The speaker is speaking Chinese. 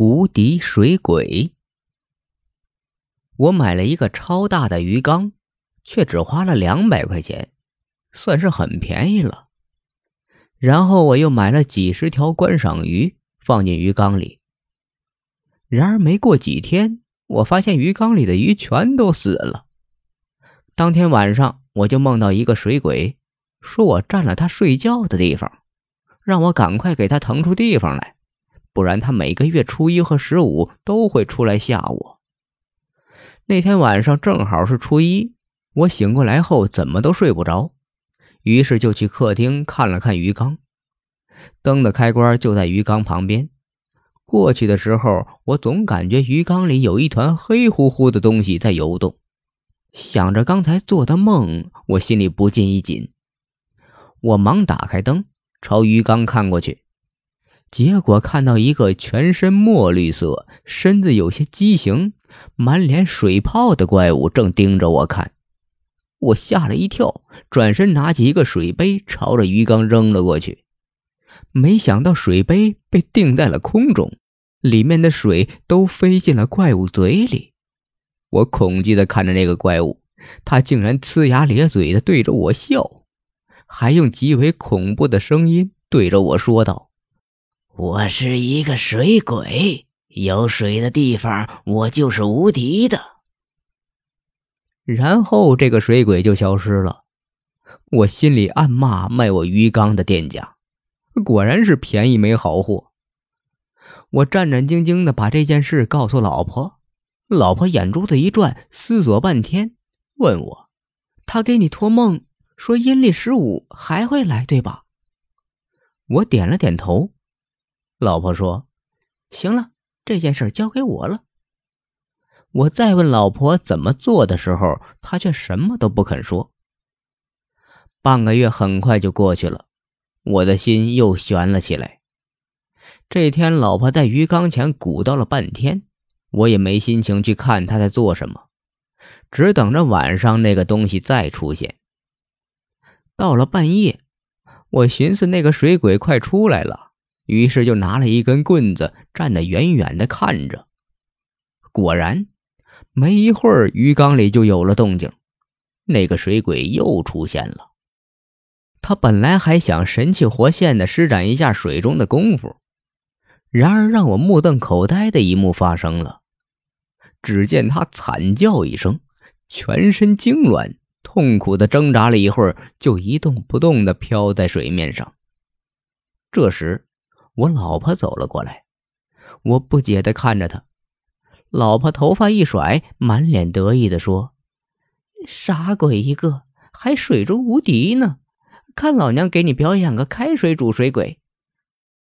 无敌水鬼。我买了一个超大的鱼缸，却只花了两百块钱，算是很便宜了。然后我又买了几十条观赏鱼，放进鱼缸里。然而没过几天，我发现鱼缸里的鱼全都死了。当天晚上，我就梦到一个水鬼，说我占了他睡觉的地方，让我赶快给他腾出地方来，不然他每个月初一和十五都会出来吓我。那天晚上正好是初一，我醒过来后怎么都睡不着。于是就去客厅看了看鱼缸，灯的开关就在鱼缸旁边。过去的时候，我总感觉鱼缸里有一团黑乎乎的东西在游动。想着刚才做的梦，我心里不禁一紧。我忙打开灯，朝鱼缸看过去，结果看到一个全身墨绿色、身子有些畸形、满脸水泡的怪物正盯着我看。我吓了一跳，转身拿起一个水杯，朝着鱼缸扔了过去。没想到水杯被定在了空中，里面的水都飞进了怪物嘴里。我恐惧地看着那个怪物，他竟然呲牙咧嘴地对着我笑，还用极为恐怖的声音对着我说道：“我是一个水鬼，有水的地方我就是无敌的。”然后这个水鬼就消失了，我心里暗骂卖我鱼缸的店家，果然是便宜没好货。我战战兢兢的把这件事告诉老婆，老婆眼珠子一转，思索半天，问我：“他给你托梦说阴历十五还会来，对吧？”我点了点头。老婆说：“行了，这件事交给我了。”我再问老婆怎么做的时候，她却什么都不肯说。半个月很快就过去了，我的心又悬了起来。这天，老婆在鱼缸前鼓捣了半天，我也没心情去看她在做什么，只等着晚上那个东西再出现。到了半夜，我寻思那个水鬼快出来了，于是就拿了一根棍子，站得远远的看着。果然。没一会儿，鱼缸里就有了动静，那个水鬼又出现了。他本来还想神气活现的施展一下水中的功夫，然而让我目瞪口呆的一幕发生了。只见他惨叫一声，全身痉挛，痛苦的挣扎了一会儿，就一动不动的飘在水面上。这时，我老婆走了过来，我不解的看着她。老婆头发一甩，满脸得意地说：“傻鬼一个，还水中无敌呢！看老娘给你表演个开水煮水鬼！”